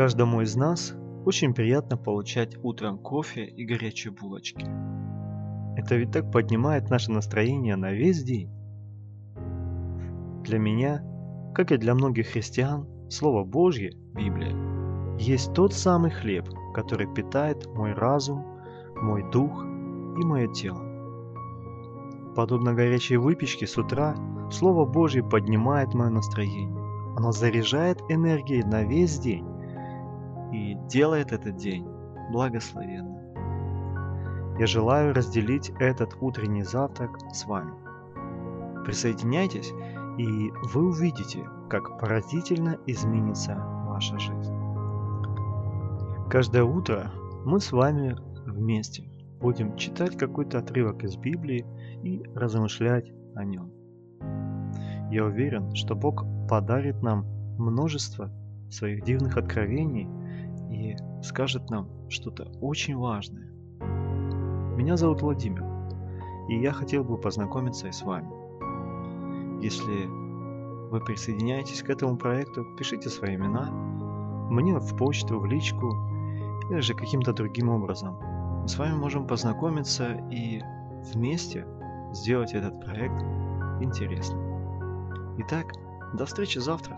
Каждому из нас очень приятно получать утром кофе и горячие булочки. Это ведь так поднимает наше настроение на весь день. Для меня, как и для многих христиан, Слово Божье, Библия, есть тот самый хлеб, который питает мой разум, мой дух и мое тело. Подобно горячей выпечке с утра, Слово Божье поднимает мое настроение. Оно заряжает энергией на весь день и делает этот день благословенным. Я желаю разделить этот утренний завтрак с вами. Присоединяйтесь, и вы увидите, как поразительно изменится ваша жизнь. Каждое утро мы с вами вместе будем читать какой-то отрывок из Библии и размышлять о нем. Я уверен, что Бог подарит нам множество своих дивных откровений скажет нам что-то очень важное. Меня зовут Владимир, и я хотел бы познакомиться и с вами. Если вы присоединяетесь к этому проекту, пишите свои имена мне в почту, в личку или же каким-то другим образом. Мы с вами можем познакомиться и вместе сделать этот проект интересным. Итак, до встречи завтра.